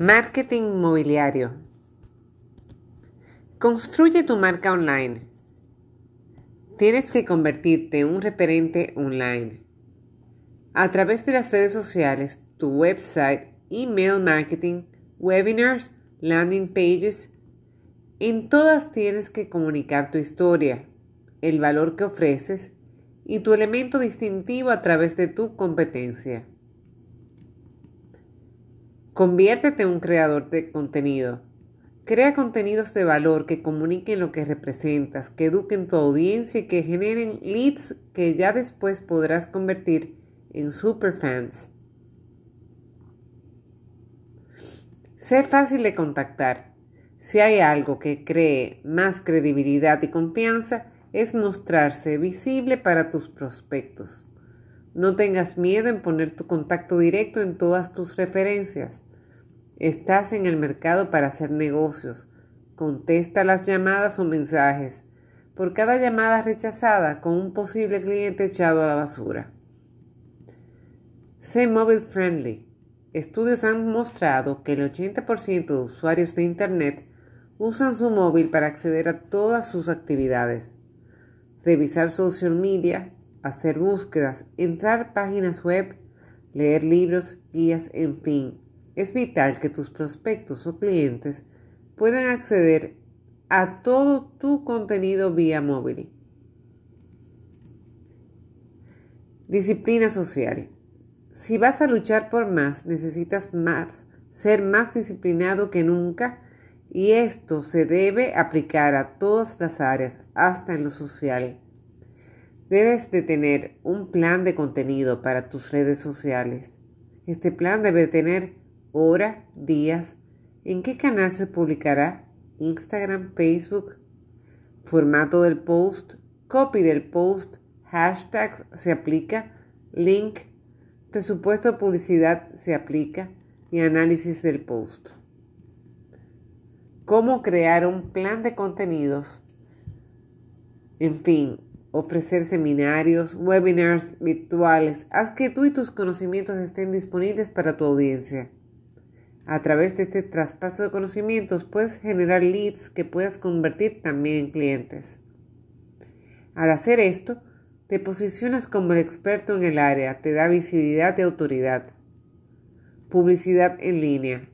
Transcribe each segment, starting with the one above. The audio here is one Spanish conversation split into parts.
Marketing inmobiliario. Construye tu marca online. Tienes que convertirte en un referente online. A través de las redes sociales, tu website, email marketing, webinars, landing pages, en todas tienes que comunicar tu historia, el valor que ofreces y tu elemento distintivo a través de tu competencia. Conviértete en un creador de contenido. Crea contenidos de valor que comuniquen lo que representas, que eduquen tu audiencia y que generen leads que ya después podrás convertir en superfans. Sé fácil de contactar. Si hay algo que cree más credibilidad y confianza, es mostrarse visible para tus prospectos. No tengas miedo en poner tu contacto directo en todas tus referencias. Estás en el mercado para hacer negocios. Contesta las llamadas o mensajes. Por cada llamada rechazada con un posible cliente echado a la basura. Sé mobile friendly. Estudios han mostrado que el 80% de usuarios de Internet usan su móvil para acceder a todas sus actividades. Revisar social media, hacer búsquedas, entrar páginas web, leer libros, guías, en fin, es vital que tus prospectos o clientes puedan acceder a todo tu contenido vía móvil. Disciplina social. Si vas a luchar por más, necesitas más, ser más disciplinado que nunca y esto se debe aplicar a todas las áreas, hasta en lo social. Debes de tener un plan de contenido para tus redes sociales. Este plan debe tener hora, días, en qué canal se publicará, Instagram, Facebook, formato del post, copy del post, hashtags se aplica, link, presupuesto de publicidad se aplica y análisis del post. Cómo crear un plan de contenidos. En fin, ofrecer seminarios, webinars virtuales. Haz que tú y tus conocimientos estén disponibles para tu audiencia. A través de este traspaso de conocimientos puedes generar leads que puedas convertir también en clientes. Al hacer esto, te posicionas como el experto en el área, te da visibilidad y autoridad. Publicidad en línea.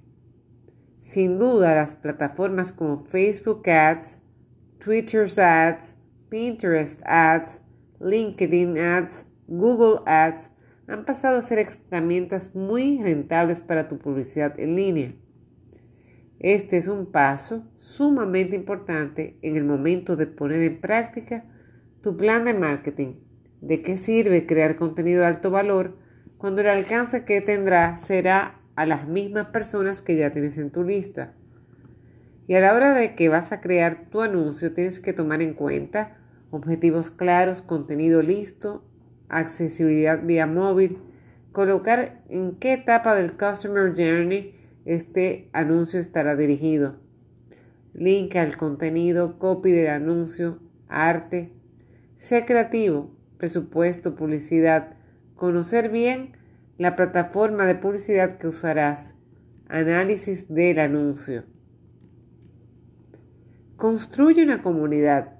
Sin duda, las plataformas como Facebook Ads, Twitter Ads, Pinterest Ads, LinkedIn Ads, Google Ads han pasado a ser herramientas muy rentables para tu publicidad en línea. Este es un paso sumamente importante en el momento de poner en práctica tu plan de marketing. ¿De qué sirve crear contenido de alto valor cuando el alcance que tendrá será a las mismas personas que ya tienes en tu lista? Y a la hora de que vas a crear tu anuncio tienes que tomar en cuenta objetivos claros, contenido listo accesibilidad vía móvil, colocar en qué etapa del Customer Journey este anuncio estará dirigido, link al contenido, copy del anuncio, arte, sé creativo, presupuesto, publicidad, conocer bien la plataforma de publicidad que usarás, análisis del anuncio. Construye una comunidad.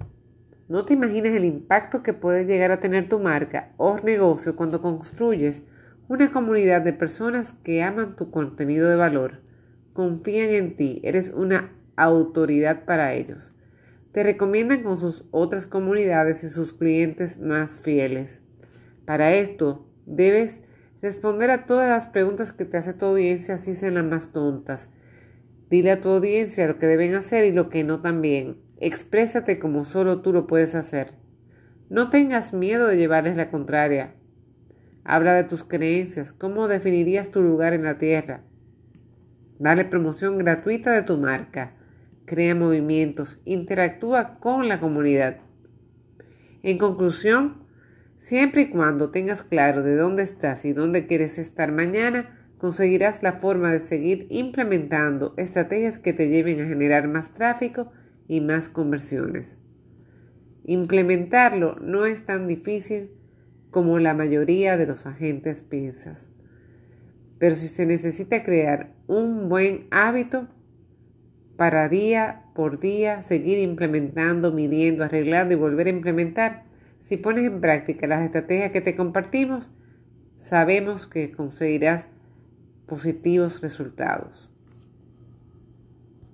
No te imaginas el impacto que puede llegar a tener tu marca o negocio cuando construyes una comunidad de personas que aman tu contenido de valor, confían en ti, eres una autoridad para ellos. Te recomiendan con sus otras comunidades y sus clientes más fieles. Para esto, debes responder a todas las preguntas que te hace tu audiencia, así sean las más tontas. Dile a tu audiencia lo que deben hacer y lo que no también. Exprésate como solo tú lo puedes hacer. No tengas miedo de llevarles la contraria. Habla de tus creencias, cómo definirías tu lugar en la tierra. Dale promoción gratuita de tu marca. Crea movimientos, interactúa con la comunidad. En conclusión, siempre y cuando tengas claro de dónde estás y dónde quieres estar mañana, conseguirás la forma de seguir implementando estrategias que te lleven a generar más tráfico y más conversiones. Implementarlo no es tan difícil como la mayoría de los agentes piensas. Pero si se necesita crear un buen hábito para día por día seguir implementando, midiendo, arreglando y volver a implementar, si pones en práctica las estrategias que te compartimos, sabemos que conseguirás positivos resultados.